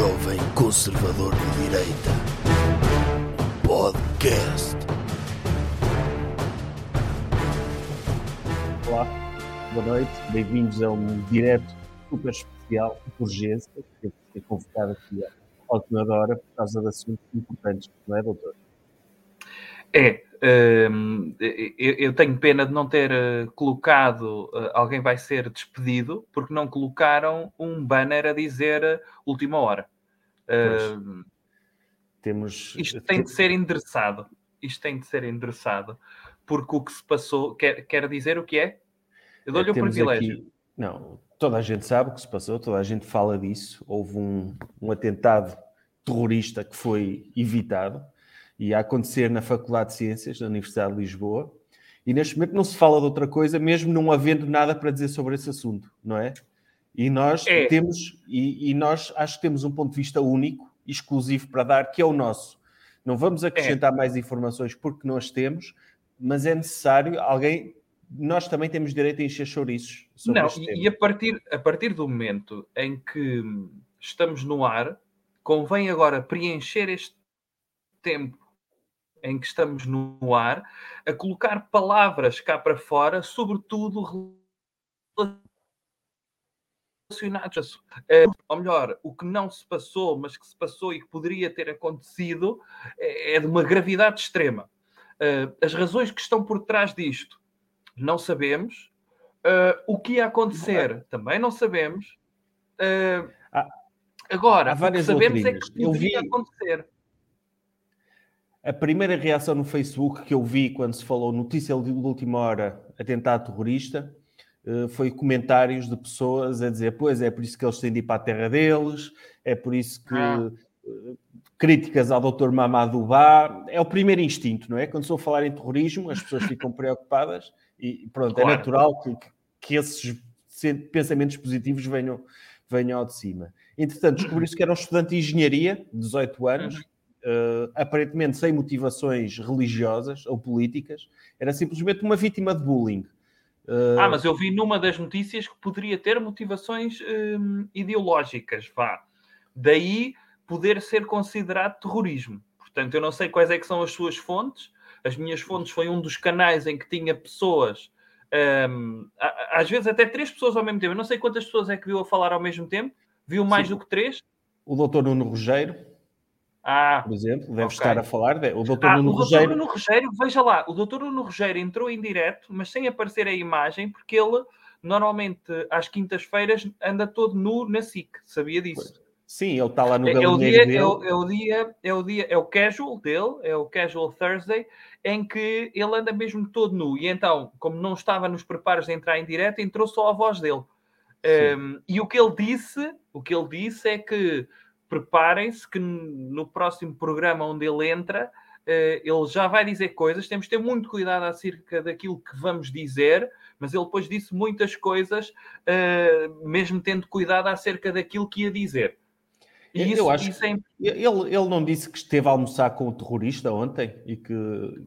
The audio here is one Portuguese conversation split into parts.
jovem conservador de direita. Podcast. Olá, boa noite, bem-vindos a um direto super especial de urgência, que ser convocado aqui à última hora por causa de assuntos importantes, não é, doutor? É, hum, eu eu tenho pena de não ter eh, colocado eh, alguém vai ser despedido, porque não colocaram um banner a dizer eh, última hora. Temos. isto tem de ser endereçado. Isto tem de ser endereçado. Porque o que se passou, quer, quer dizer o que é? Eu dou-lhe o temos privilégio. aqui- Não, toda a gente sabe o que se passou, toda a gente fala disso. Houve um, um atentado terrorista que foi evitado e a acontecer na Faculdade de Ciências da Universidade de Lisboa. E neste momento não se fala de outra coisa, mesmo não havendo nada para dizer sobre esse assunto, não é? E nós É. temos, e, e nós acho que temos um ponto de vista único, exclusivo para dar, que é o nosso. Não vamos acrescentar mais informações porque nós temos, mas é necessário alguém. Nós também temos direito a encher chouriços sobre Não, este e, tema. e a, partir, a partir do momento em que estamos no ar, convém agora preencher este tempo em que estamos no ar a colocar palavras cá para fora, sobretudo relacionados a, eh, ou melhor, o que não se passou, mas que se passou e que poderia ter acontecido, é, é de uma gravidade extrema. Eh, as razões que estão por trás disto não sabemos. Eh, o que ia acontecer também não sabemos. Há- agora, há o que sabemos é doutrinas. que Eu vi- acontecer. A primeira reação no Facebook que eu vi quando se falou notícia de última hora, atentado terrorista, foi comentários de pessoas a dizer: Pois é, por isso que eles têm de ir para a terra deles, é por isso que. Ah. eh, Críticas ao Dr. Mamadou Ba, é o primeiro instinto, não é? Quando se ouve falar em terrorismo, as pessoas ficam preocupadas e pronto, é Claro. natural que, que esses se- pensamentos positivos venham, venham ao de cima. Entretanto, descobriu-se que era um estudante de engenharia, de 18 anos, Uhum. eh, aparentemente sem motivações religiosas ou políticas, era simplesmente uma vítima de bullying. Eh, Ah, mas eu vi numa das notícias que poderia ter motivações hum, ideológicas, vá. Daí poder ser considerado terrorismo. Portanto, eu não sei quais é que são as suas fontes. As minhas fontes foi um dos canais em que tinha pessoas, a- às vezes até três pessoas ao mesmo tempo. Eu não sei quantas pessoas é que viu a falar ao mesmo tempo. Viu mais Sim. do que três? O doutor Nuno Rogério, Ah, por exemplo, deve Ok. estar a falar. de- O doutor Ah, Nuno o Rogério. Nuno Rogério, veja lá, o doutor Nuno Rogério entrou em direto, mas sem aparecer a imagem, porque ele normalmente às quintas-feiras anda todo nu na SIC, sabia disso? Sim, ele está lá no É, é o dia, dele. é, o, é o dia, é o dia, é o casual dele, é o casual Thursday, em que ele anda mesmo todo nu. E então, como não estava nos preparos de entrar em direto, entrou só a voz dele. Um, e o que ele disse, o que ele disse é que preparem-se que no próximo programa onde ele entra, eh, ele já vai dizer coisas, temos de ter muito cuidado acerca daquilo que vamos dizer, mas ele depois disse muitas coisas, eh, mesmo tendo cuidado acerca daquilo que ia dizer. E Eu- isso, acho isso é Ele, ele não disse que esteve a almoçar com o terrorista ontem e que,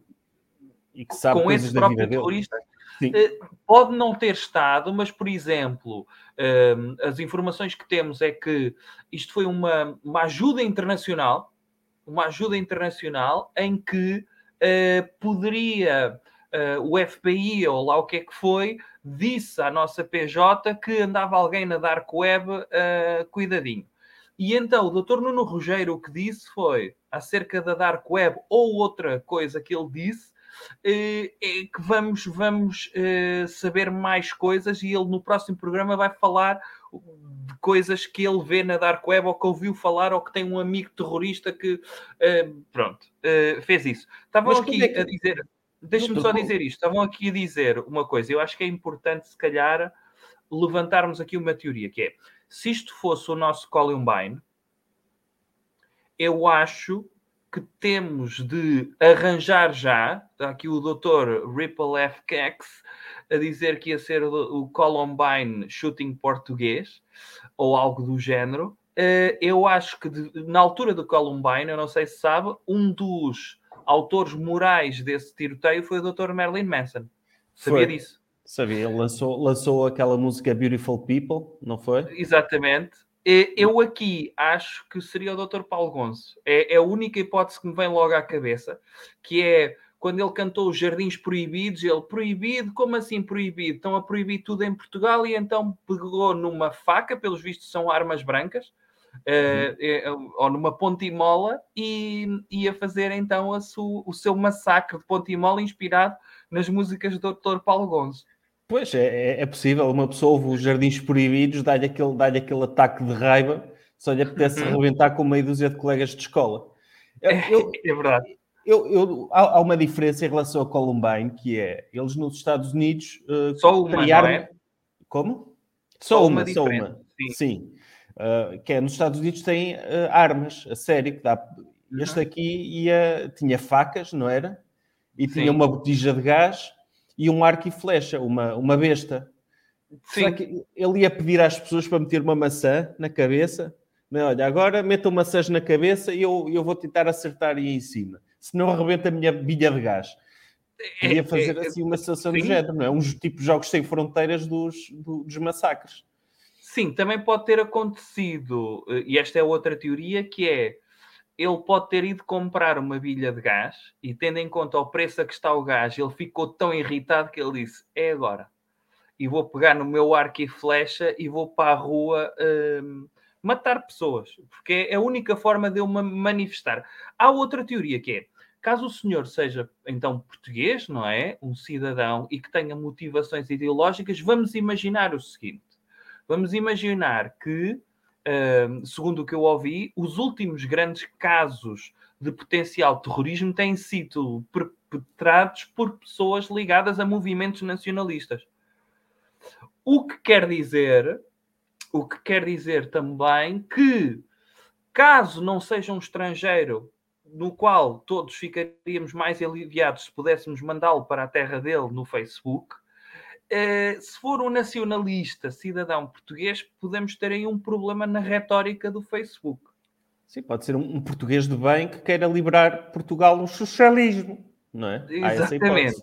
e que sabe com coisas esse da próprio vida dele. terrorista. Sim. Eh, Pode não ter estado, mas, por exemplo, eh, as informações que temos é que isto foi uma, uma ajuda internacional, uma ajuda internacional em que eh, poderia eh, o FBI ou lá o que é que foi, disse à nossa PJ que andava alguém na Dark Web, cuidadinho. E então o doutor Nuno Rogério o que disse foi acerca da Dark Web ou outra coisa que ele disse, eh, é que vamos, vamos eh, saber mais coisas e ele no próximo programa vai falar de coisas que ele vê na Dark Web ou que ouviu falar ou que tem um amigo terrorista que eh, pronto, fez isso. Estavam Mas aqui é que- a dizer, deixa-me só dizer isto, estavam aqui a dizer uma coisa, eu acho que é importante se calhar levantarmos aqui uma teoria, que é se isto fosse o nosso Columbine, eu acho que temos de arranjar já, está aqui o Dr. Ripple F. Kex a dizer que ia ser o Columbine Shooting Português, ou algo do género. Eh, Eu acho que de- na altura do Columbine, eu não sei se sabe, um dos autores morais desse tiroteio foi o Dr. Marilyn Manson. Sabia Foi. disso? Sabia, ele lançou, lançou aquela música Beautiful People, não foi? Exatamente. Eh, eu aqui acho que seria o Dr. Paulo Gonço. É, é, a única hipótese que me vem logo à cabeça, que é quando ele cantou os Jardins Proibidos, ele proibido, como assim proibido? Estão a proibir tudo em Portugal e então pegou numa faca, pelos vistos são armas brancas, uh, ou numa pontimola, e ia fazer então su, o seu massacre de pontimola inspirado nas músicas do Dr. Paulo Gonço. Pois, é, é, é possível. Uma pessoa ouve os Jardins Proibidos, dá-lhe aquele, dá aquele ataque de raiva, só lhe apetece uhum. arrebentar com meia dúzia de colegas de escola. Eu, é verdade. Eu, eu, há, há, uma diferença em relação a Columbine, que é, eles nos Estados Unidos... Uh, só uma, criaram... é? Como? Só, só uma, uma só uma. Sim. Sim. Uh, que é, nos Estados Unidos tem uh, armas, a sério, que dá... Este uhum. aqui ia, tinha facas, não era? E Sim. tinha uma botija de gás e um arco e flecha, uma, uma besta. Sim. Será que ele ia pedir às pessoas para meter uma maçã na cabeça? Não, olha, agora metam maçãs na cabeça e eu, eu vou tentar acertar aí em cima senão arrebenta a minha bilha de gás. Queria é, fazer é, assim uma situação do género, não é? Uns tipos de jogos sem fronteiras dos, dos massacres. Sim, também pode ter acontecido, eh, e esta é outra teoria, que é ele pode ter ido comprar uma bilha de gás e, tendo em conta o preço a que está o gás, ele ficou tão irritado que ele disse: É agora. E vou pegar no meu arco e flecha e vou para a rua hum, matar pessoas, porque é a única forma de eu me manifestar. Há outra teoria que é Caso o senhor seja, então, português, não é? Um cidadão e que tenha motivações ideológicas, vamos imaginar o seguinte: vamos imaginar que, segundo o que eu ouvi, os últimos grandes casos de potencial terrorismo têm sido perpetrados por pessoas ligadas a movimentos nacionalistas. O que quer dizer, o que quer dizer também que, caso não seja um estrangeiro no qual todos ficaríamos mais aliviados se pudéssemos mandá-lo para a terra dele no Facebook. Uh, se for um nacionalista cidadão português, podemos ter aí um problema na retórica do Facebook. Sim, pode ser um, um português de bem que queira liberar Portugal do socialismo, não é? Exatamente.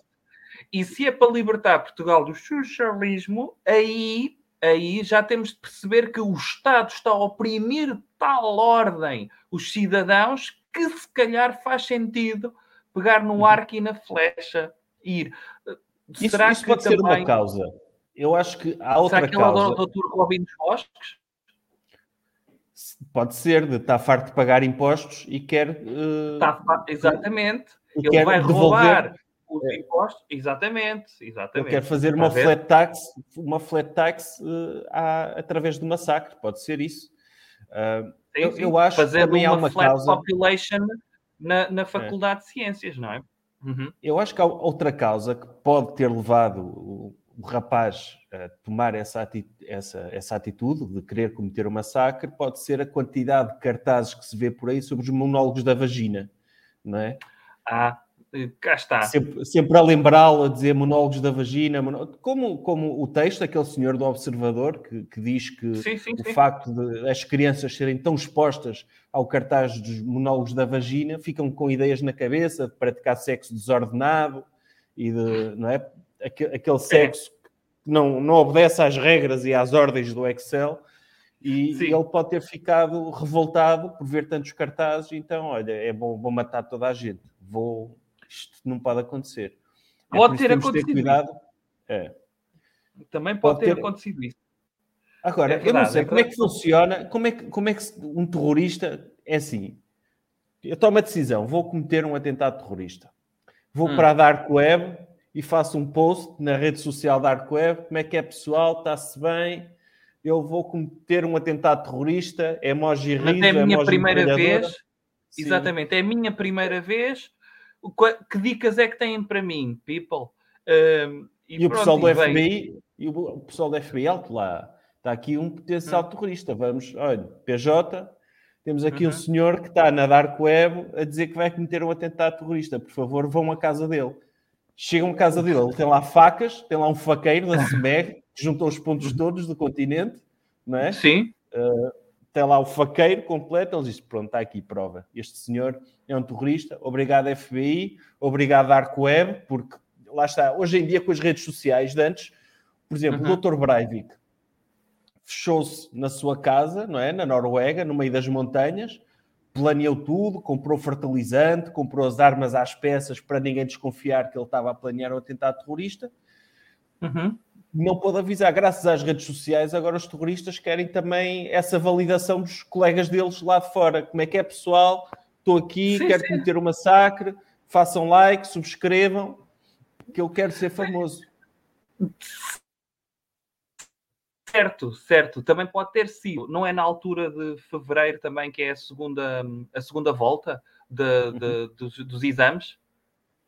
E se é para libertar Portugal do socialismo, aí, aí já temos de perceber que o Estado está a oprimir tal ordem os cidadãos que se calhar faz sentido pegar no uhum. arco e na flecha ir. Isso, Será isso que pode também... ser uma causa. Eu acho que há outra Será que causa. Será que ele adora o Dr. Robin dos Bosques? Pode ser, de estar farto de pagar impostos e quer... Uh... Está, exatamente. E ele vai devolver... roubar os é. impostos. Exatamente, exatamente. Ele quer fazer uma flat tax, uma flat tax uh, à, através do massacre. Pode ser isso. Uh, Sim, eu, eu, acho Fazendo que também uma há uma flat causa... population na, na Faculdade é. de Ciências, não é? Uhum. Eu acho que há outra causa que pode ter levado o, o rapaz a tomar essa, ati essa, essa atitude de querer cometer um massacre, pode ser a quantidade de cartazes que se vê por aí sobre os monólogos da vagina, não é? Ah, cá está. Sempre, sempre a lembrá-lo, a dizer monólogos da vagina, como, como o texto daquele senhor do Observador, que, que diz que sim, sim, o sim. facto de as crianças serem tão expostas ao cartaz dos monólogos da vagina, ficam com ideias na cabeça de praticar sexo desordenado e de, não é? Aquele, aquele sexo que não, não obedece às regras e às ordens do Excel. E, e, ele pode ter ficado revoltado por ver tantos cartazes, então, olha, é bom, vou matar toda a gente, vou, isto não pode acontecer. É pode ter acontecido. Ter cuidado. É. Também pode, pode ter, ter, acontecido isso. Agora, é verdade, eu não sei é como é que funciona, como é que, como é que um terrorista é assim. Eu tomo a decisão, vou cometer um atentado terrorista. Vou hum. para a Dark Web e faço um post na rede social Dark Web. Como é que é, pessoal? Está-se bem? Eu vou cometer um atentado terrorista. Emoji riso, é a minha primeira vez. Sim. Exatamente, é a minha primeira vez que dicas é que têm para mim, people? Um, e, e pronto, o pessoal do FBI, e o pessoal do FBI alto lá, está aqui um potencial hum. terrorista. Vamos, olha, PJ, temos aqui uhum. um senhor que está na Dark Web a dizer que vai cometer um atentado terrorista. Por favor, vão à casa dele. Chegam à casa dele, ele tem lá facas, tem lá um faqueiro da CMR, que juntou os pontos todos do continente, não é? Sim. Uh, tem lá o faqueiro completo, ele diz: Pronto, está aqui prova. Este senhor é um terrorista. Obrigado, FBI. Obrigado, Dark Web, porque lá está. Hoje em dia, com as redes sociais de antes, por exemplo, uhum. o Dr. Breivik fechou-se na sua casa, não é? Na Noruega, no meio das montanhas, planeou tudo, comprou fertilizante, comprou as armas às peças para ninguém desconfiar que ele estava a planear um atentado terrorista. Uhum. Não pôde avisar, graças às redes sociais, agora os terroristas querem também essa validação dos colegas deles lá de fora. Como é que é, pessoal? Estou aqui, Sim, quero sim. cometer um massacre, façam like, subscrevam, que eu quero ser famoso. Certo, certo. Também pode ter sido. Não é na altura de fevereiro também que é a segunda, a segunda volta de- de- dos, dos exames?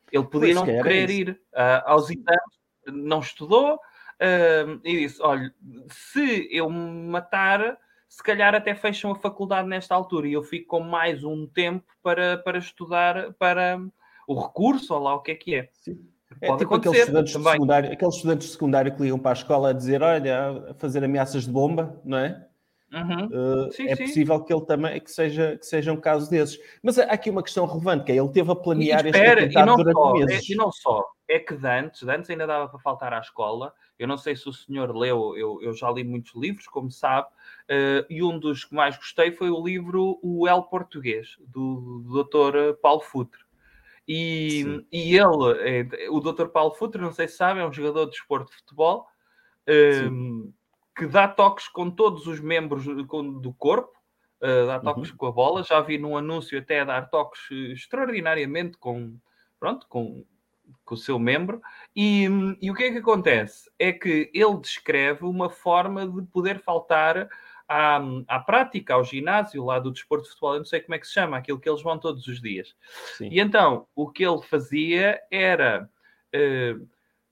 Ele podia Pois, não querer isso. ir ah, aos exames, não estudou ah, e disse: olha, se eu me matar, se calhar até fecham a faculdade nesta altura e eu fico com mais um tempo para, para estudar para o recurso, ou lá o que é que é. Sim. É Pode tipo aqueles estudantes, de secundário, aqueles estudantes de secundário que ligam para a escola a dizer, olha, a fazer ameaças de bomba, não é? Uhum. Uh, Sim, é sim. possível que ele também que seja, que seja um caso desses. Mas há aqui uma questão relevante, que é ele teve a planear E este espera, e atentado não, durante só, é, meses. e não só, é que de antes, de antes ainda dava para faltar à escola. Eu não sei se o senhor leu, eu, eu já li muitos livros, como sabe, eh, e um dos que mais gostei foi o livro O El Português, do, do Dr. Paulo Futre. E, Sim. e ele, eh, o Dr. Paulo Futre, não sei se sabe, é um jogador de desporto de futebol eh, que dá toques com todos os membros do- corpo, eh, dá toques Uhum. com a bola. Já vi num anúncio até dar toques eh, extraordinariamente com, pronto, com, com o seu membro. E, e o que é que acontece? É que ele descreve uma forma de poder faltar à, à prática, ao ginásio lá do desporto de futebol. Eu não sei como é que se chama, aquilo que eles vão todos os dias. Sim. E então, o que ele fazia era, eh,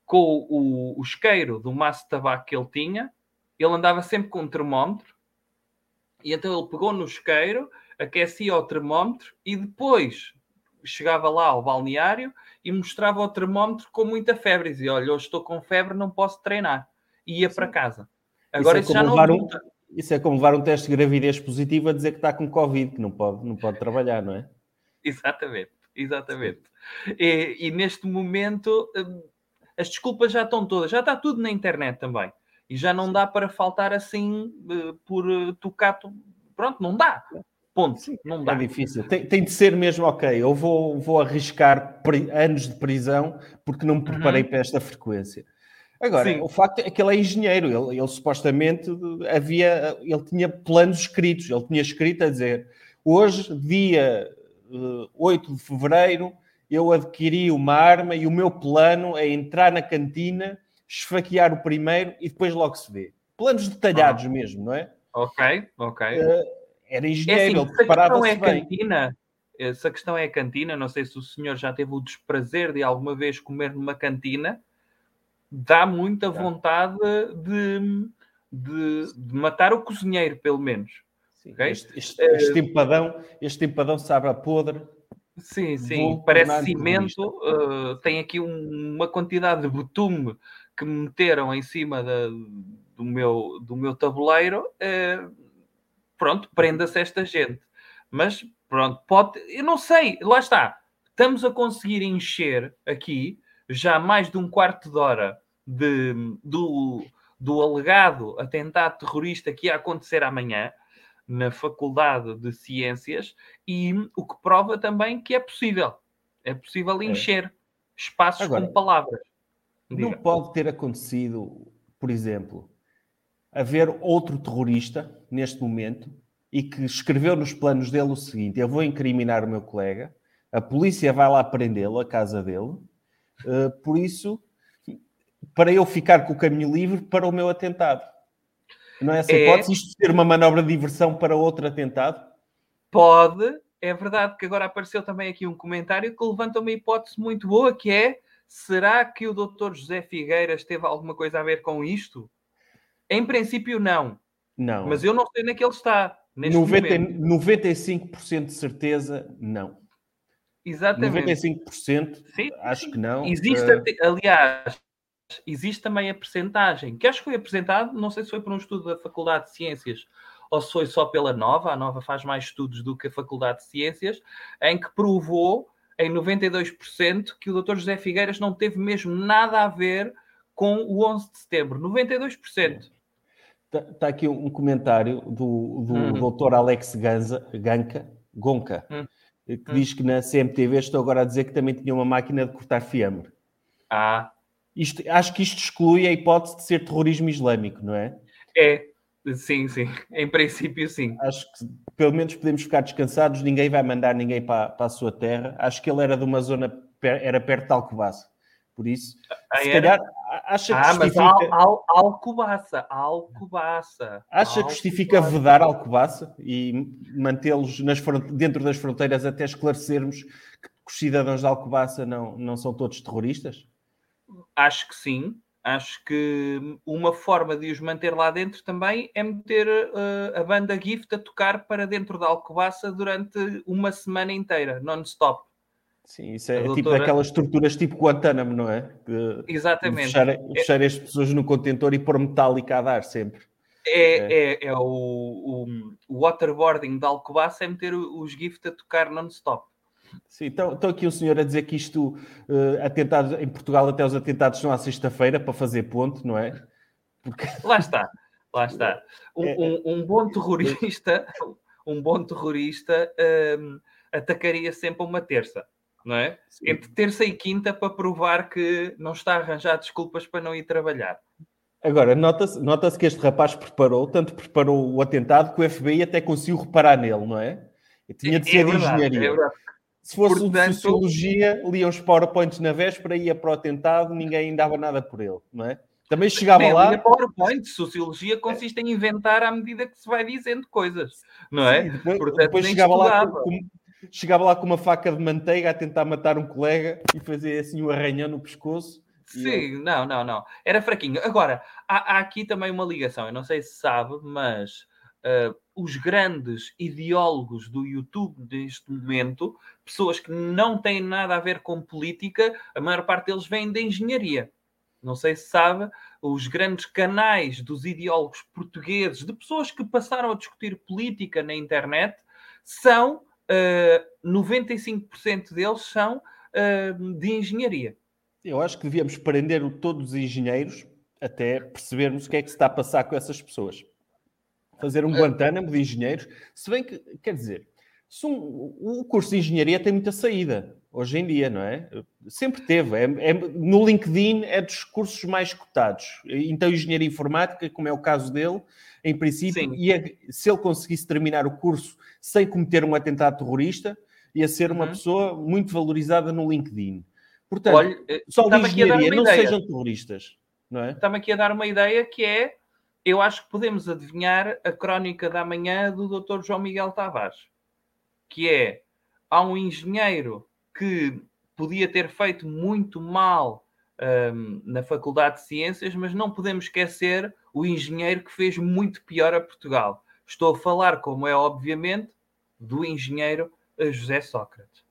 com o, o isqueiro do maço de tabaco que ele tinha, ele andava sempre com um termómetro, e então ele pegou no isqueiro, aquecia o termómetro, e depois chegava lá ao balneário e mostrava o termómetro com muita febre, e dizia, olha, hoje estou com febre, não posso treinar. E ia para casa. Agora é isso, já não um-. Isso é como levar um teste de gravidez positivo a dizer que está com Covid, que não pode, não pode trabalhar, não é? Exatamente, exatamente. E, e neste momento hum, as desculpas já estão todas, já está tudo na internet também. E já não dá para faltar assim eh, por eh, tocar. tu- Pronto, não dá. Ponto. Não dá. É difícil. Tem, tem de ser mesmo, ok, eu vou, vou arriscar anos de prisão porque não me preparei Uhum. para esta frequência. Agora, Sim. o facto é que ele é engenheiro, ele, ele supostamente havia, ele tinha planos escritos, ele tinha escrito a dizer, hoje, dia eh, 8 de fevereiro, eu adquiri uma arma e o meu plano é entrar na cantina, esfaquear o primeiro e depois logo se vê. Planos detalhados mesmo, não é? Ok, ok. Era É engenheiro, assim, ele se a questão preparava-se é a bem. cantina, eh, se a questão é a cantina, não sei se o senhor já teve o desprazer de alguma vez comer numa cantina, dá muita vontade de, de, de matar o cozinheiro, pelo menos. Sim, Ok? Este, este, este empadão, este empadão sabe a podre. Sim, sim, Vou parece cimento. uh, tem aqui um- uma quantidade de betume que me meteram em cima da- do, meu, do meu tabuleiro. uh, pronto, prenda-se esta gente. Mas pronto, pode. Eu não sei, lá está. Estamos a conseguir encher aqui já mais de um quarto de hora de, do, do alegado atentado terrorista que ia acontecer amanhã na Faculdade de Ciências e o que prova também que é possível. É possível encher espaços Agora, com palavras. Não Diga. pode ter acontecido, por exemplo, haver outro terrorista neste momento e que escreveu nos planos dele o seguinte: eu vou incriminar o meu colega, a polícia vai lá prendê-lo, a casa dele, eh, por isso, para eu ficar com o caminho livre para o meu atentado. Não é essa É. hipótese? Isto ser uma manobra de diversão para outro atentado? Pode, é verdade que agora apareceu também aqui um comentário que levanta uma hipótese muito boa que é será que o Dr. José Figueiras teve alguma coisa a ver com isto? Em princípio não, Não. mas eu não sei onde é que ele está neste 90, momento. 95% de certeza, não. Exatamente. 95% Sim, acho sim. que não. Existe, até- aliás, existe também a percentagem, que acho que foi apresentado, não sei se foi por um estudo da Faculdade de Ciências ou se foi só pela Nova, a Nova faz mais estudos do que a Faculdade de Ciências, em que provou em 92% que o Dr. José Figueiras não teve mesmo nada a ver com o 11 de setembro. 92%. Está tá aqui um comentário do, do hum. Dr. Alex Ganza, Ganca, Gonca, hum. que hum. diz que na CMTV estou agora a dizer que também tinha uma máquina de cortar fiambre. Ah. Isto, acho que isto exclui a hipótese de ser terrorismo islâmico, não é? É, sim, sim. Em princípio, sim. Acho que pelo menos podemos ficar descansados, ninguém vai mandar ninguém para, para a sua terra. Acho que ele era de uma zona, era perto de Alcobaça. Por isso, ah, se era? calhar, acha que ah, justifica... mas al, al, Alcobaça, Alcobaça. Acha que justifica vedar Alcobaça e mantê-los dentro das fronteiras até esclarecermos que os cidadãos de Alcobaça não, não são todos terroristas? Acho que sim. Acho que uma forma de os manter lá dentro também é meter uh, a banda Gift a tocar para dentro da Alcobaça durante uma semana inteira, non-stop. Sim, isso é, é tipo daquelas estruturas tipo Guantánamo, não é? De, Exatamente. De fechar, fechar é... as pessoas no contentor e pôr metálica a dar sempre. É, é. é, é o, o, o, waterboarding da Alcobaça é meter os gift a tocar non-stop. Sim, então, então aqui o senhor a dizer que isto, uh, atentados em Portugal até os atentados são à sexta-feira para fazer ponto, não é? Porque... Lá está, lá está. Um, é, um, um bom terrorista, um bom terrorista um, atacaria sempre uma terça não é? Sim. Entre terça e quinta para provar que não está a arranjar desculpas para não ir trabalhar. Agora, nota-se nota que este rapaz preparou, tanto preparou o atentado que o FBI até conseguiu reparar nele, não é? Tinha de é ser é de verdade, engenharia. É Se fosse Portanto, de sociologia, lia os PowerPoints na véspera, ia para o atentado, ninguém dava nada por ele, não é? Também chegava Bem, lá. PowerPoint, sociologia consiste em inventar à medida que se vai dizendo coisas, não é? Sim, depois, Portanto, depois chegava lá com, chegava lá com uma faca de manteiga a tentar matar um colega e fazer assim um arranhão no pescoço. Sim, não, não, não. Era fraquinho. Agora, há, há, aqui também uma ligação, eu não sei se sabe, mas uh, os grandes ideólogos do YouTube neste momento, pessoas que não têm nada a ver com política, a maior parte deles vêm da engenharia. Não sei se sabe, os grandes canais dos ideólogos portugueses, de pessoas que passaram a discutir política na internet, são uh, 95% deles são uh, de engenharia. Eu acho que devíamos prender todos os engenheiros até percebermos o que é que se está a passar com essas pessoas. Fazer um Guantánamo de engenheiros, se bem que, quer dizer, um, o curso de engenharia tem muita saída hoje em dia, não é? Sempre teve. É, é, no LinkedIn é dos cursos mais cotados. Então, engenharia informática, como é o caso dele, em princípio, ia, se ele conseguisse terminar o curso sem cometer um atentado terrorista, ia ser uma uhum. pessoa muito valorizada no LinkedIn. Portanto, Olha, eh, só de engenharia não ideia. sejam terroristas. Não é? Está-me aqui a dar uma ideia que é, eu acho que podemos adivinhar a crónica da manhã do Dr. João Miguel Tavares, que é, há um engenheiro que podia ter feito muito mal um, na Faculdade de Ciências, mas não podemos esquecer o engenheiro que fez muito pior a Portugal. Estou a falar, como é obviamente, do engenheiro eh, José Sócrates.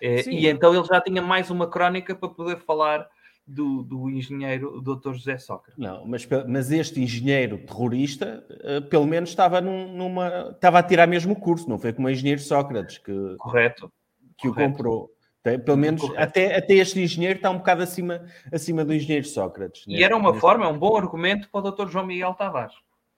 É, e então ele já tinha mais uma crónica para poder falar do, do engenheiro Dr. José Sócrates. Não, mas, mas este engenheiro terrorista, uh, pelo menos estava num, numa. estava a tirar mesmo o curso, não foi como o engenheiro Sócrates que, Correto. que Correto. o comprou. Pelo menos até, até este engenheiro está um bocado acima, acima do engenheiro Sócrates. E era uma forma, é um bom argumento para o Dr. João Miguel Tavares.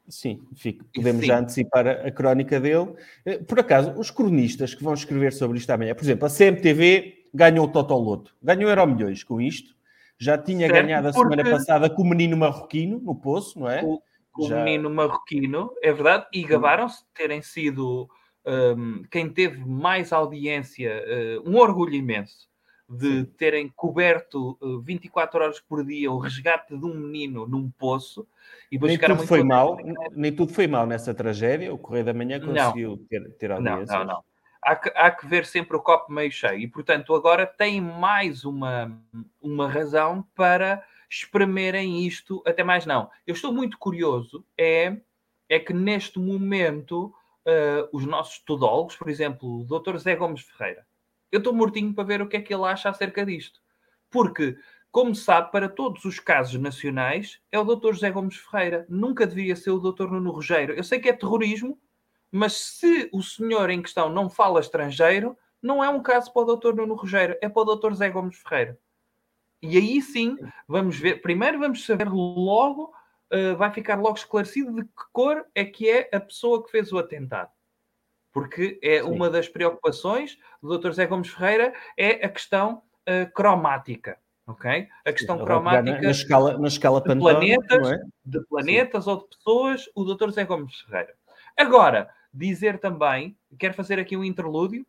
Sim, fico. podemos Sim. já antecipar a, a, crónica dele. Eh, por acaso, os cronistas que vão escrever sobre isto amanhã, por exemplo, a CMTV ganhou o Totoloto, ganhou Euro Milhões com isto, já tinha certo, ganhado a semana passada com o menino marroquino no Poço, não é? Com, o menino marroquino, é verdade, e gabaram-se de terem sido um, quem teve mais audiência, uh, um orgulho imenso de terem coberto uh, 24 horas por dia o resgate de um menino num poço. E nem tudo foi mal, nem tudo foi mal nessa tragédia. O Correio da Manhã conseguiu não. ter, ter audiência. Não, não, não. Há que, há que ver sempre o copo meio cheio. E, portanto, agora tem mais uma, uma razão para espremerem isto. Até mais não. Eu estou muito curioso é, é que neste momento uh, os nossos tudólogos, por exemplo, o Dr. Zé Gomes Ferreira, eu estou mortinho para ver o que é que ele acha acerca disto. Porque, como sabe, para todos os casos nacionais, é o Dr. José Gomes Ferreira. Nunca devia ser o Dr. Nuno Rogério. Eu sei que é terrorismo, mas se o senhor em questão não fala estrangeiro, não é um caso para o Dr. Nuno Rogério, é para o Dr. José Gomes Ferreira. E aí sim, vamos ver. Primeiro vamos saber logo uh, vai ficar logo esclarecido de que cor é que é a pessoa que fez o atentado. Porque é Sim. uma das preocupações do Dr. Zé Gomes Ferreira é a questão uh, cromática. ok? A questão Sim, cromática na, na, escala, na escala de planetas, é? de planetas ou de pessoas, o Dr. Zé Gomes Ferreira. Agora, dizer também, quero fazer aqui um interlúdio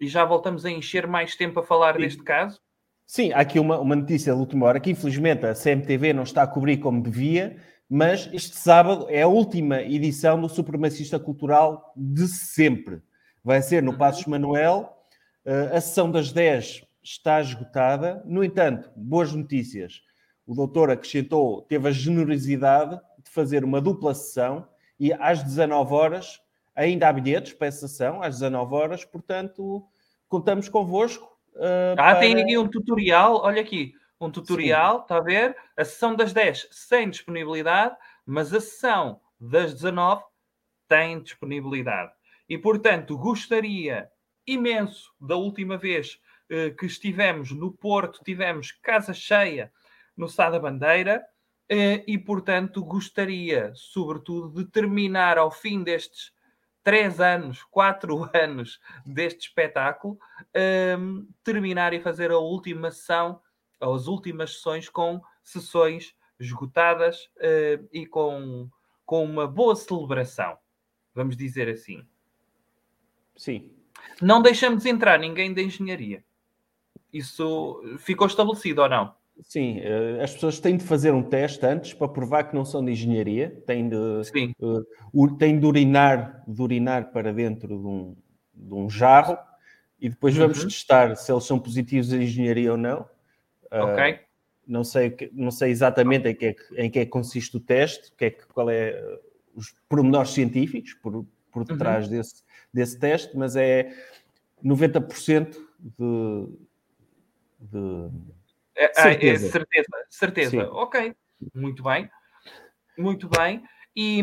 e já voltamos a encher mais tempo a falar Sim. deste caso. Sim, há aqui uma, uma notícia de última hora que infelizmente a CMTV não está a cobrir como devia, mas este sábado é a última edição do Supremacista Cultural de sempre. Vai ser no uhum. Passos Manuel, uh, a sessão das 10 está esgotada. No entanto, boas notícias. O doutor acrescentou, teve a generosidade de fazer uma dupla sessão e às 19 horas ainda há bilhetes para essa sessão, às 19 horas, portanto, contamos convosco. Uh, ah, para... tem aqui um tutorial, olha aqui, um tutorial, Sim. está a ver? A sessão das 10 sem disponibilidade, mas a sessão das 19 tem disponibilidade. E, portanto, gostaria imenso da última vez uh, que estivemos no Porto, tivemos casa cheia no Sá da Bandeira, uh, e, portanto, gostaria, sobretudo, de terminar ao fim destes três anos, quatro anos deste espetáculo, um, terminar e fazer a última sessão, as últimas sessões com sessões esgotadas uh, e com, com uma boa celebração, vamos dizer assim. Sim. Não deixamos entrar ninguém da engenharia. Isso ficou estabelecido ou não? Sim, eh, as pessoas têm de fazer um teste antes para provar que não são de engenharia, têm de, uh, têm de, urinar, de urinar para dentro de um, de um jarro e depois vamos uhum. testar se eles são positivos em engenharia ou não. Ok. Uh, não, sei, não sei exatamente em que, é, em que é que consiste o teste, que é, qual é os pormenores científicos por, por uhum. detrás uhum. desse, desse teste, mas é 90% de, de é, é, certeza. É, certeza, certeza. Ok, muito bem. Muito bem. E,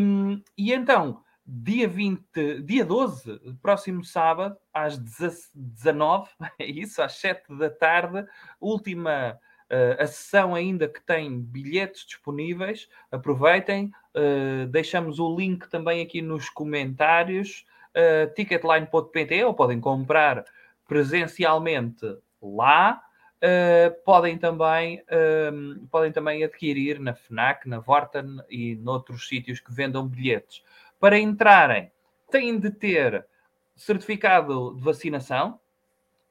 e então, dia 20, dia 12, próximo sábado, às 19, é isso, às 7 da tarde, última uh, a sessão ainda que tem bilhetes disponíveis. Aproveitem, uh, deixamos o link também aqui nos comentários, uh, ticketline.pt, ou podem comprar presencialmente lá. Uh, podem, também, uh, podem também adquirir na FNAC, na Vorten e noutros sítios que vendam bilhetes. Para entrarem, têm de ter certificado de vacinação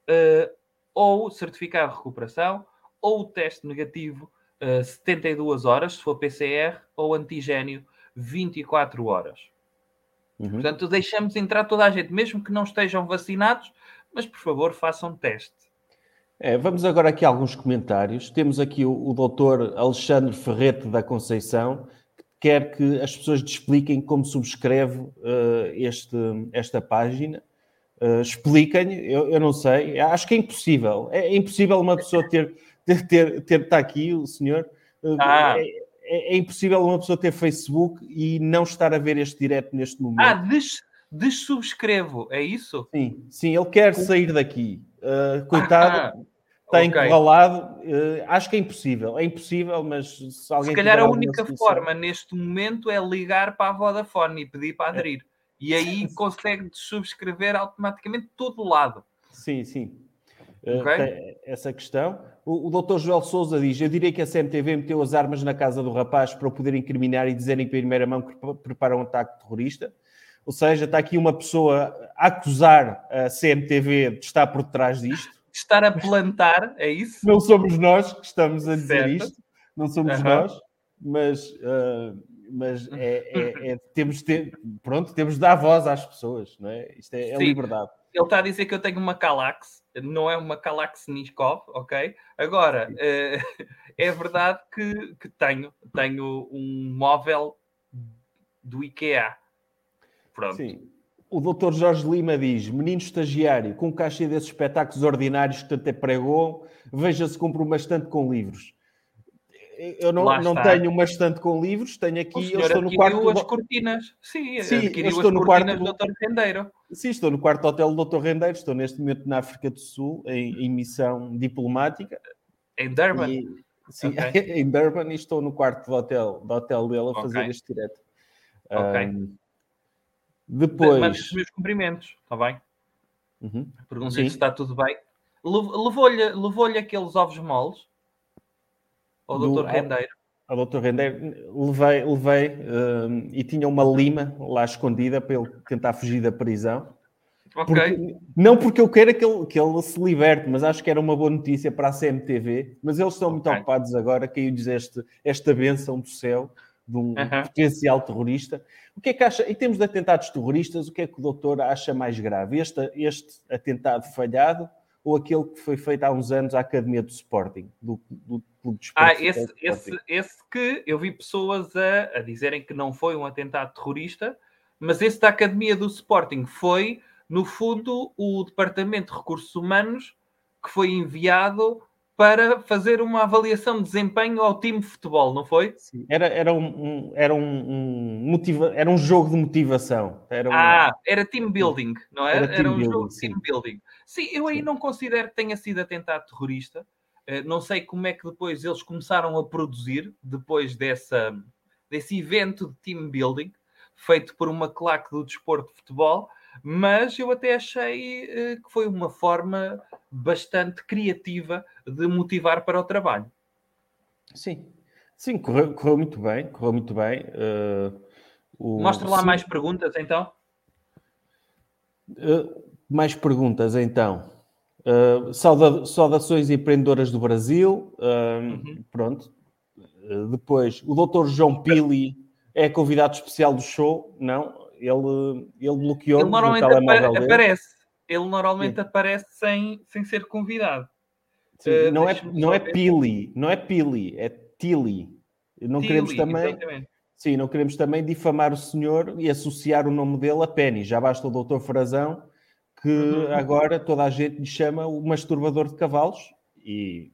uh, ou certificado de recuperação ou teste negativo 72 horas, se for PCR, ou antigênio 24 horas. Uhum. Portanto, deixamos entrar toda a gente, mesmo que não estejam vacinados, mas por favor façam teste. É, vamos agora aqui a alguns comentários. Temos aqui o, o doutor Alexandre Ferrete da Conceição, que quer que as pessoas te expliquem como subscreve uh, este, esta página. Uh, Expliquem, eu, eu, não sei, acho que é impossível. É impossível uma pessoa ter, ter, ter, ter está aqui, o senhor. Uh, ah. É, é, é, impossível uma pessoa ter Facebook e não estar a ver este direto neste momento. Ah, des, dessubscrevo, é isso? Sim, sim, ele quer sair daqui. Uh, coitado, ah, está okay. encurralado. Uh, acho que é impossível. É impossível, mas se alguém. Se calhar a única forma neste momento é ligar para a Vodafone e pedir para aderir. É. E aí consegue subscrever automaticamente todo o lado. Sim, sim. Eh, okay. essa questão. O, o doutor Joel Souza diz: Eu diria que a CMTV meteu as armas na casa do rapaz para o poder incriminar e dizerem em primeira mão que prepara um ataque terrorista. Ou seja, está aqui uma pessoa a acusar a CMTV de estar por trás disto estar a plantar, é isso? Não somos nós que estamos a dizer certo. isto, não somos uhum. nós, mas, uh, mas é, é, é, temos de ter, pronto, temos de dar voz às pessoas, não é? Isto é, é liberdade. Ele está a dizer que eu tenho uma Calax, não é uma Calax Niskov, ok? Agora, uh, é verdade que, que tenho, tenho um móvel do IKEA. Pronto. Sim. O doutor Jorge Lima diz: menino estagiário, com caixa desses espetáculos ordinários que tanto é pregou, veja-se compra uma estante com livros. Eu não, não tenho uma estante com livros, tenho aqui. eu estou no quarto. as cortinas. Sim, Sim eu estou as no quarto do Dr. Rendeiro. Sim, estou no quarto hotel do Dr. Rendeiro. Estou neste momento na África do Sul, em, em missão diplomática. Em Durban. E, Sim, Ok. em Durban e estou no quarto do hotel, do hotel dele a fazer Ok. este direto. Ok. Ahm, depois. Manda os meus cumprimentos, está bem? Uhum. Pergunta-lhe Sim. se está tudo bem. Lev- Levou-lhe levou aqueles ovos moles? Ao Do- doutor ao- Rendeiro? Ao doutor Rendeiro, levei, levei ahm, e tinha uma lima lá escondida para ele tentar fugir da prisão. Ok. Porque- não porque eu queira que ele, que ele se liberte, mas acho que era uma boa notícia para a CMTV. Mas eles estão muito Ok. ocupados agora, caiu-lhes este, esta benção do céu de um Aham. potencial terrorista. O que é que acha, em termos de atentados terroristas, o que é que o doutor acha mais grave? Este, este atentado falhado ou aquele que foi feito há uns anos à Academia do Sporting, do, do Clube de Ah, esse, esse, esse que eu vi pessoas a, a dizerem que não foi um atentado terrorista, mas esse da Academia do Sporting foi, no fundo, o Departamento de Recursos Humanos que foi enviado para fazer uma avaliação de desempenho ao time de futebol, não foi? Sim, Era, era, um, um- era, um, um motiva, era um jogo de motivação. Era um- Ah, era team building, não é? Era Era, team um building, jogo de team building. Sim, eu aí Sim. não considero que tenha sido atentado terrorista. Eh, Não sei como é que depois eles começaram a produzir, depois dessa, desse evento de team building, feito por uma claque do desporto de futebol, mas eu até achei eh, que foi uma forma bastante criativa de motivar para o trabalho. Sim, sim, correu, correu muito bem, correu muito bem. Uh, o- Mostra lá sim, mais perguntas, então. uh, mais perguntas, então. Sauda- saudações empreendedoras do Brasil. uh, Uhum. Pronto. Depois, o doutor João Pili é convidado especial do show. Não, ele, ele bloqueou Ele no normalmente dele. aparece. Ele normalmente aparece sem, sem ser convidado. Sim, Uh, não, é, não é. Pili, não é Pili, é Tili. Não queremos Tilly, também... exatamente. Sim, não queremos também difamar o senhor e associar o nome dele a Penny. Já basta o doutor Frazão, que Uhum. agora toda a gente lhe chama o masturbador de cavalos e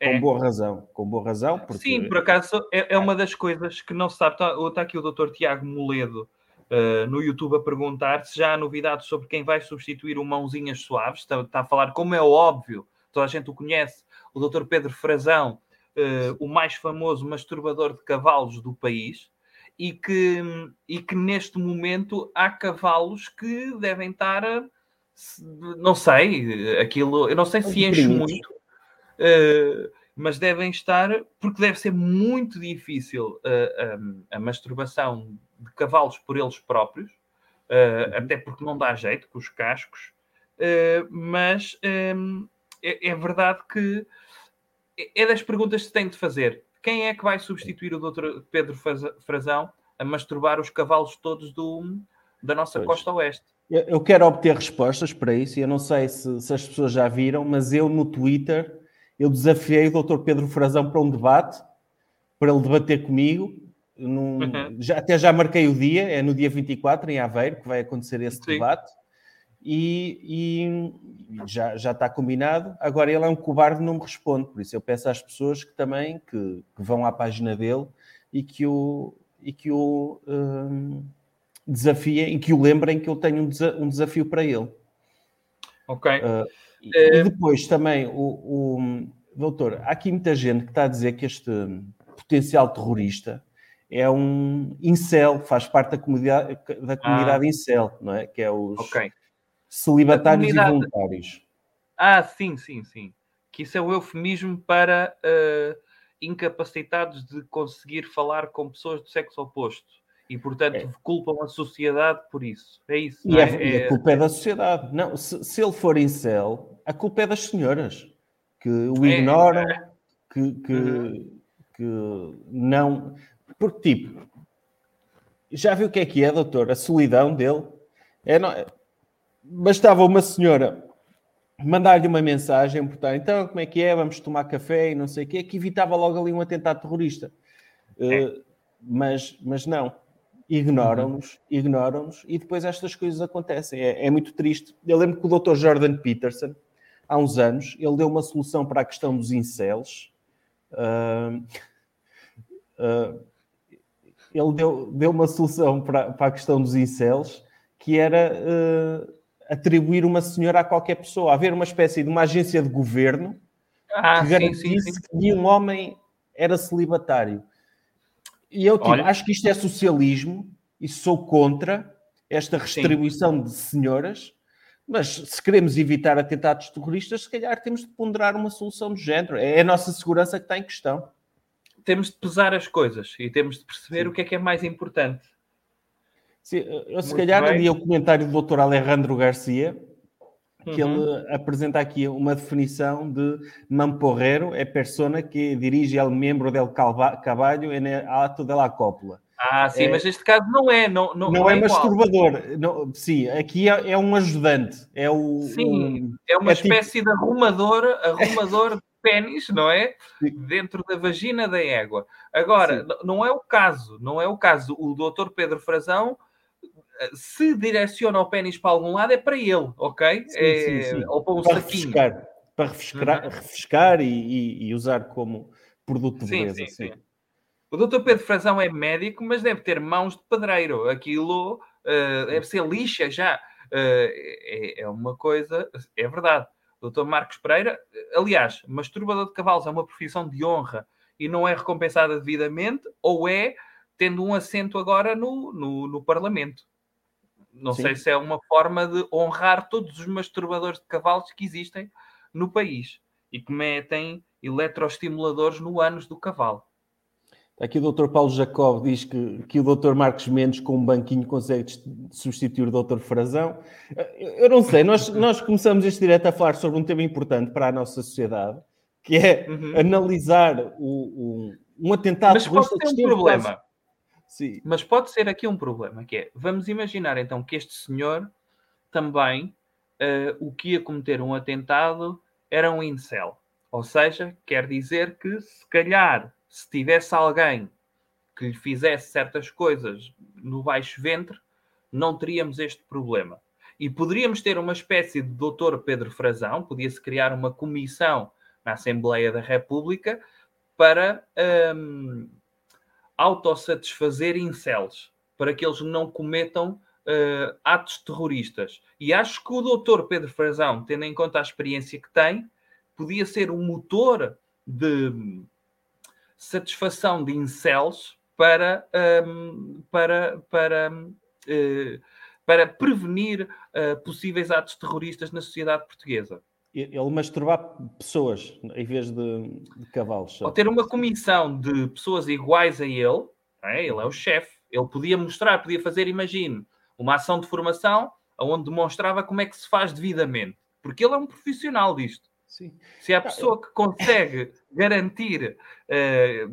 com É. boa razão. Com boa razão, porque Sim, por acaso é, é uma das coisas que não se sabe. Está, está aqui o Dr. Tiago Moledo uh, no YouTube a perguntar se já há novidades sobre quem vai substituir o Mãozinhas Suaves. Está, está a falar, como é óbvio, toda a gente o conhece, o Dr. Pedro Frazão, uh, o mais famoso masturbador de cavalos do país. E que, e que neste momento há cavalos que devem estar, não sei, aquilo, eu não sei se enche muito, uh, mas devem estar, porque deve ser muito difícil uh, um, a masturbação de cavalos por eles próprios, uh, até porque não dá jeito com os cascos, uh, mas um, é, é verdade que é- é das perguntas que se tem de fazer. Quem é que vai substituir o Dr. Pedro Frazão a masturbar os cavalos todos do, da nossa Pois. costa oeste? eu- quero obter respostas para isso e eu não sei se, se as pessoas já viram, mas eu no Twitter eu desafiei o doutor Pedro Frazão para um debate, para ele debater comigo. Num- Uhum. já, até já marquei o dia, é no dia 24, em Aveiro, que vai acontecer esse Sim. debate. E, e já, já está combinado. Agora ele é um cobarde não me responde, por isso eu peço às pessoas que também que, que vão à página dele e que o, e que o hum, desafiem e que o lembrem que eu tenho um, desa- um desafio para ele. Ok. Uh, e, Eh, depois também, o, o- doutor, há aqui muita gente que está a dizer que este potencial terrorista é um incel, faz parte da comunidade, da comunidade incel, não é? Que é os ok. celibatários A comunidade- e voluntários. Ah, sim, sim, sim. Que isso é o eufemismo para eh, incapacitados de conseguir falar com pessoas do sexo oposto. E, portanto, É. culpam a sociedade por isso. É isso. E, é- é? e É- a culpa é da sociedade. Não, se, se ele for incel, a culpa é das senhoras que o É, ignoram, que, que, Uhum. que não. Porque, tipo, já viu o que é que é, doutor? A solidão dele. É, não, é- bastava uma senhora mandar-lhe uma mensagem, portanto, então como é que é? Vamos tomar café e não sei o quê, que evitava logo ali um atentado terrorista. Uh, mas, mas não. Ignoram-nos, ignoram-nos e depois estas coisas acontecem. É, é muito triste. Eu lembro que o Dr. Jordan Peterson, há uns anos, ele deu uma solução para a questão dos incels. Uh, ele deu, deu uma solução para, para a questão dos incels que era uh, atribuir uma senhora a qualquer pessoa, haver uma espécie de uma agência de governo Ah, que sim, garantisse sim, sim. que nenhum homem era celibatário. E eu tipo, Olha. acho que isto é socialismo e sou contra esta restribuição de senhoras, mas se queremos evitar atentados terroristas, se calhar temos de ponderar uma solução do género. É a nossa segurança que está em questão. Temos de pesar as coisas e temos de perceber Sim. o que é que é mais importante. Sim, eu se Muito calhar bem. ali o comentário do Dr. Alejandro Garcia, que Uhum. ele apresenta aqui uma definição de mamporrero é persona que dirige el membro del caballo en el ato de la cópula. Ah, sim, É- mas neste caso não é. Não, não, Não, não é, igual. masturbador. Não, sim, aqui é, é um ajudante. É o. Sim. um- É uma É tipo- espécie de arrumador, arrumador pênis, não é? Dentro da vagina da égua. Agora, Sim. não é o caso, não é o caso. O doutor Pedro Frazão, eh, se direciona o pênis para algum lado, é para ele, ok? Sim, É- sim, sim. Ou para um para saquinho. refrescar. Para refrescar, Uhum. refrescar e, e- e usar como produto de beleza. sim, sim. O doutor Pedro Frazão é médico, mas deve ter mãos de pedreiro. Aquilo eh, deve ser lixa já. Eh, é, é uma coisa, é verdade. Doutor Marcos Pereira, aliás, masturbador de cavalos é uma profissão de honra e não é recompensada devidamente, ou é tendo um assento agora no, no, no Parlamento. Não Sim. sei se é uma forma de honrar todos os masturbadores de cavalos que existem no país e que metem eletroestimuladores no ânus do cavalo. Aqui o Dr. Paulo Jacob diz que, que o Dr. Marcos Mendes com um banquinho consegue substituir o Dr. Frazão. Eu não sei, nós, nós começamos este direto a falar sobre um tema importante para a nossa sociedade, que é Uhum. analisar o, o- um atentado Mas pode ter um problema. Sim. Mas pode ser aqui um problema, que é, vamos imaginar então que este senhor também, eh, o que ia cometer um atentado era um incel. Ou seja, quer dizer que se calhar, se tivesse alguém que lhe fizesse certas coisas no baixo ventre, não teríamos este problema. E poderíamos ter uma espécie de doutor Pedro Frazão, podia-se criar uma comissão na Assembleia da República para hum, autossatisfazer incels, para que eles não cometam eh, atos terroristas. E acho que o doutor Pedro Frazão, tendo em conta a experiência que tem, podia ser um motor de satisfação de incels para, hum, para, para, eh, para prevenir eh, possíveis atos terroristas na sociedade portuguesa. Ele masturbar pessoas em vez de, de cavalos. Ou ter uma comissão de pessoas iguais a ele, é? ele é o chefe, ele podia mostrar, podia fazer, imagine, uma ação de formação onde demonstrava como é que se faz devidamente. Porque ele é um profissional disto. Sim. Se há pessoa que consegue garantir eh,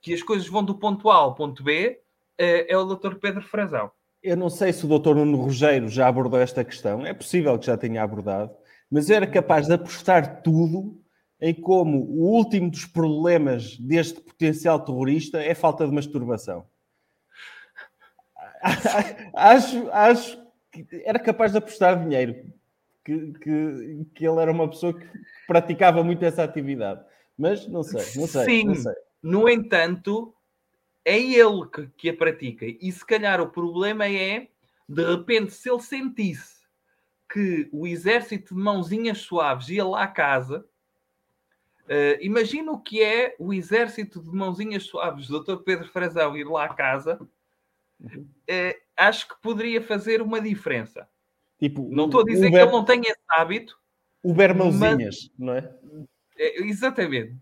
que as coisas vão do ponto A ao ponto B, eh, é o Dr. Pedro Frazão. Eu não sei se o Dr. Nuno Rogério já abordou esta questão, é possível que já tenha abordado, mas eu era capaz de apostar tudo em como o último dos problemas deste potencial terrorista é falta de masturbação. acho, acho que era capaz de apostar dinheiro que, que, que ele era uma pessoa que praticava muito essa atividade. Mas não sei, não sei, Sim. não sei. No entanto, é ele que, que a pratica. E se calhar o problema é, de repente, se ele sentisse que o exército de mãozinhas suaves ia lá à casa, eh, imagina o que é o exército de mãozinhas suaves do Dr. Pedro Frazão ir lá à casa. eh, acho que poderia fazer uma diferença. Tipo, Não estou a dizer que Uber, ele não tenha esse hábito. Uber mãozinhas, não é? eh, exatamente.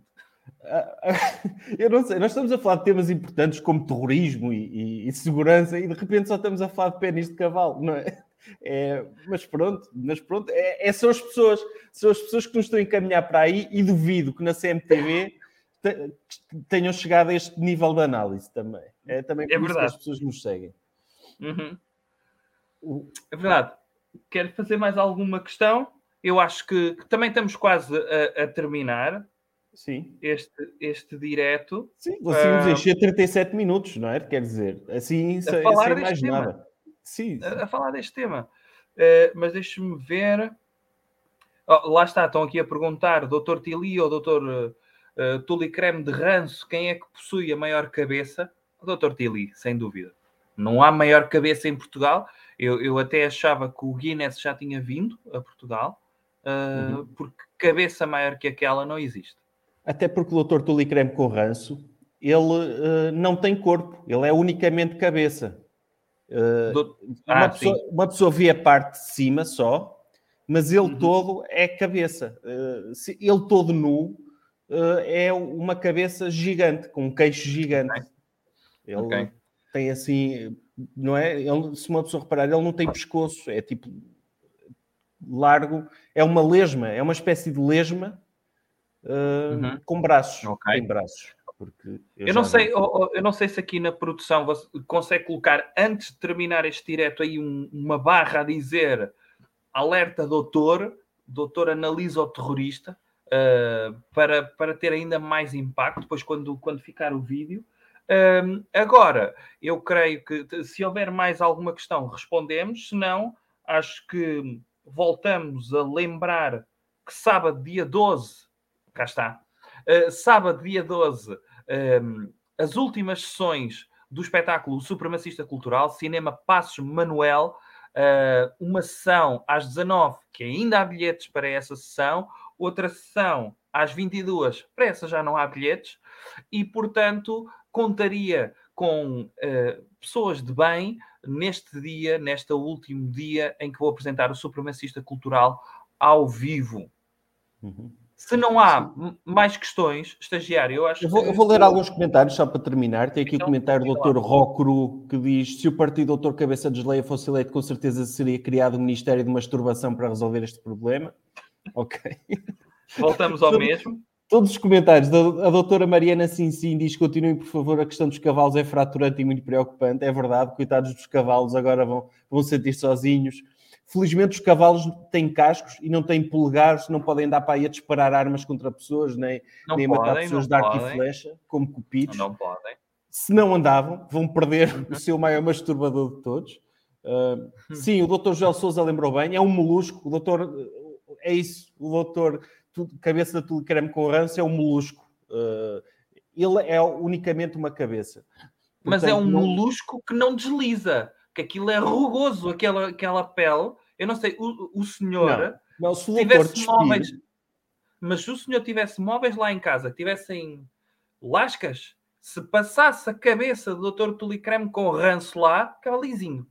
Ah, ah, Eu não sei, nós estamos a falar de temas importantes como terrorismo e, e- e segurança e de repente só estamos a falar de pênis de cavalo, não é? É, mas pronto, mas pronto, é, é- são as pessoas, são as pessoas que nos estão a encaminhar para aí e duvido que na CMTV te- tenham chegado a este nível de análise também. É também É isso que verdade. as pessoas nos seguem. Uhum. É verdade. Quero fazer mais alguma questão? Eu acho que, que também estamos quase a, a terminar Sim, este, este direto. sim, conseguimos Ah. encher 37 minutos, não é? Quer dizer, assim, sem, falar sem mais tema. nada. Sim, sim. a, a falar deste tema. Eh, mas deixe-me ver. Oh, lá está, estão aqui a perguntar, Dr. Tili ou Dr. Uh, Tuli Creme de Ranço, quem é que possui a maior cabeça? O Dr. Tili, sem dúvida. Não há maior cabeça em Portugal. Eu, eu até achava que o Guinness já tinha vindo a Portugal, uh, uhum. porque cabeça maior que aquela não existe. Até porque o Dr. Tuli Creme com ranço, ele uh, não tem corpo, ele é unicamente cabeça. Uh, Do... ah, uma, pessoa, uma, pessoa, vê a parte de cima só, mas ele uhum. todo é cabeça. Uh, ele todo nu é uma cabeça gigante, com um queixo gigante. Okay. Ele okay. Tem assim, não é? Ele, se uma pessoa reparar, ele não tem pescoço, é tipo largo, é uma lesma, é uma espécie de lesma uh, uhum. com braços. Okay. Tem braços. Porque eu, eu não sei, vi... eu não sei se aqui na produção você consegue colocar antes de terminar este direto aí um, uma barra a dizer alerta doutor, doutor analisa o terrorista uh, para, para ter ainda mais impacto depois quando, quando ficar o vídeo. Um, agora, eu creio que se houver mais alguma questão, respondemos. Se não, acho que voltamos a lembrar que sábado, dia 12, cá está, uh, sábado, dia 12, um, as últimas sessões do espetáculo Supremacista Cultural, Cinema Passos Manuel, uh, uma sessão às 19, que ainda há bilhetes para essa sessão, outra sessão às 22, para essa já não há bilhetes, e portanto contaria com uh, pessoas de bem neste dia, neste último dia em que vou apresentar o Supremacista Cultural ao vivo. Uhum. Se não há mais questões, estagiário, eu acho eu vou, que... eu vou ler alguns comentários só para terminar. Tem aqui então, o comentário do Dr. Rocru que diz: se o partido Dr. Cabeça de Leia fosse eleito, com certeza seria criado um Ministério de Masturbação para resolver este problema. Ok. Voltamos ao mesmo. Todos os comentários. A doutora Mariana Sim Sim diz: continuem, por favor, a questão dos cavalos é fraturante e muito preocupante. É verdade, coitados dos cavalos, agora vão, vão sentir sozinhos. Felizmente os cavalos têm cascos e não têm polegares, não podem andar para aí a disparar armas contra pessoas, nem, não nem podem, matar pessoas de arco e flecha, como cupidos. Não, não podem. Se não andavam, vão perder o seu maior masturbador de todos. Uh, sim, o doutor Joel Souza lembrou bem, é um molusco. O doutor, é isso, o doutor cabeça da Tulicreme com ranço é um molusco. Uh, ele é unicamente uma cabeça. Portanto, Mas é um não... molusco que não desliza, que aquilo é rugoso, aquela, aquela pele eu não sei, o, o senhor. Não, não se o tivesse móveis. Mas se o senhor tivesse móveis lá em casa, que tivessem lascas, se passasse a cabeça do Dr. Tulicreme com ranço lá, ficava lisinho.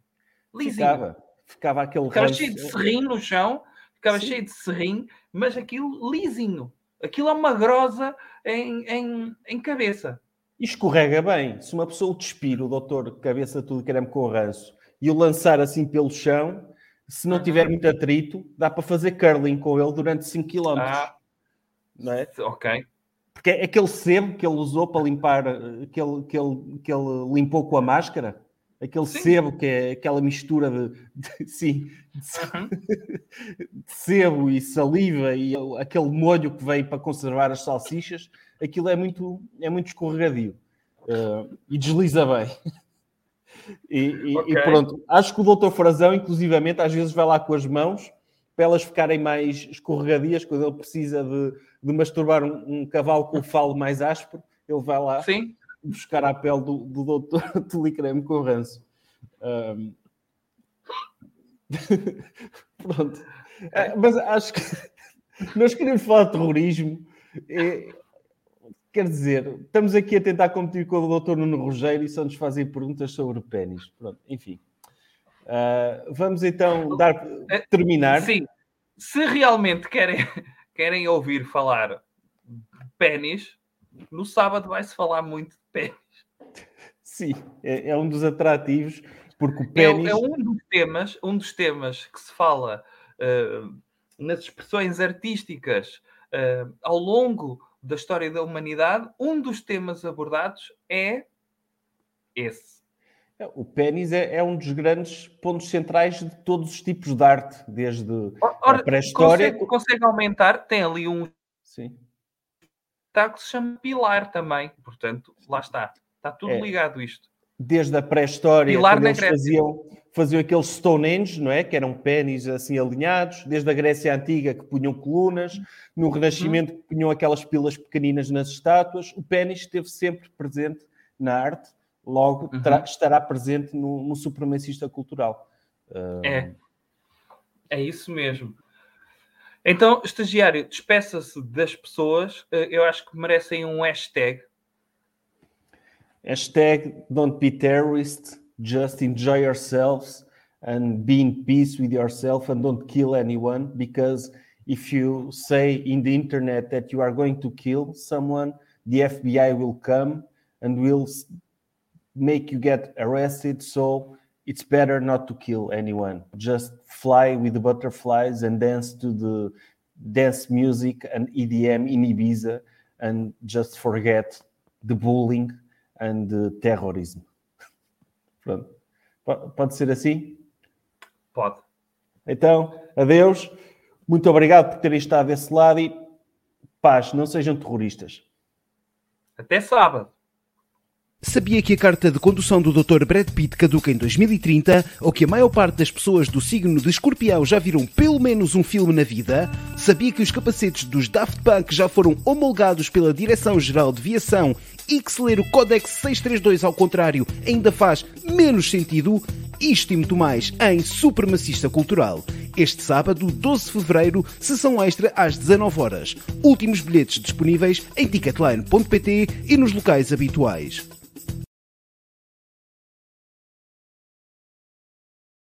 Lisinho. Ficava, ficava aquele ficava ranço. cheio de serrinho no chão, ficava Sim. cheio de serrinho, mas aquilo lisinho. Aquilo é uma grosa em, em, em cabeça. E escorrega bem. Se uma pessoa o despir, o doutor cabeça tudo creme com ranço, e o lançar assim pelo chão, se não tiver muito atrito, dá para fazer curling com ele durante 5 km. Ah, não é? Ok. Porque é aquele sebo que ele usou para limpar, que ele, que ele, que ele limpou com a máscara, aquele sim. sebo que é aquela mistura de, de sim, de, uhum. de, sebo e saliva e aquele molho que vem para conservar as salsichas, aquilo é muito, é muito escorregadio uh, e desliza bem. E, e, okay. e, pronto, acho que o doutor Frazão, inclusivamente, às vezes vai lá com as mãos para elas ficarem mais escorregadias quando ele precisa de, de masturbar um, um, cavalo com o falo mais áspero, ele vai lá Sim. Buscar a pele do, do doutor Tulicreme com ranço. Um... pronto. É, mas acho que nós queremos falar de terrorismo. E Quer dizer, estamos aqui a tentar competir com o Dr. Nuno Rogério e só nos fazem perguntas sobre pênis. Pronto, enfim. Uh, vamos então dar, terminar. Sim, se realmente querem, querem ouvir falar pênis, no sábado vai-se falar muito de pênis. Sim, é, é, um dos atrativos, porque o pênis... É, é, um dos temas, um dos temas que se fala uh, nas expressões artísticas uh, ao longo da história da humanidade, um dos temas abordados é esse. É, o pênis é, é, um dos grandes pontos centrais de todos os tipos de arte, desde Ora, a pré-história. Consegue, consegue, aumentar, tem ali um. Sim. Tá, que se chama pilar também, portanto, lá está. Está tudo é. ligado isto. Desde a pré-história, quando eles faziam, faziam aqueles Stonehenge, não é? Que eram pênis assim alinhados, desde a Grécia Antiga que punham colunas, no uhum. Renascimento que punham aquelas pilas pequeninas nas estátuas. O pênis esteve sempre presente na arte, logo uhum. estará presente no, no supremacista cultural. É, é isso mesmo. Então, estagiário, despeça-se das pessoas. Eh, eu acho que merecem um hashtag. Hashtag don't be terrorist, just enjoy yourselves and be in peace with yourself and don't kill anyone because if you say in the internet that you are going to kill someone, the FBI will come and will make you get arrested. So it's better not to kill anyone. Just fly with the butterflies and dance to the dance music and EDM in Ibiza and just forget the bullying and the terrorism. Pronto. Pode ser assim? Pode. Então, adeus. Muito obrigado por terem estado desse lado e paz, não sejam terroristas. Até sábado. Sabia que a carta de condução do Dr. Brad Pitt caduca em 2030 ou que a maior parte das pessoas do signo de escorpião já viram pelo menos um filme na vida? Sabia que os capacetes dos Daft Punk já foram homologados pela Direção-Geral de Viação e que se ler o Codex 632 ao contrário ainda faz menos sentido? Isto e muito mais em Supremacista Cultural. Este sábado, 12 de fevereiro, sessão extra às 19 horas. Últimos bilhetes disponíveis em ticketline.pt e nos locais habituais.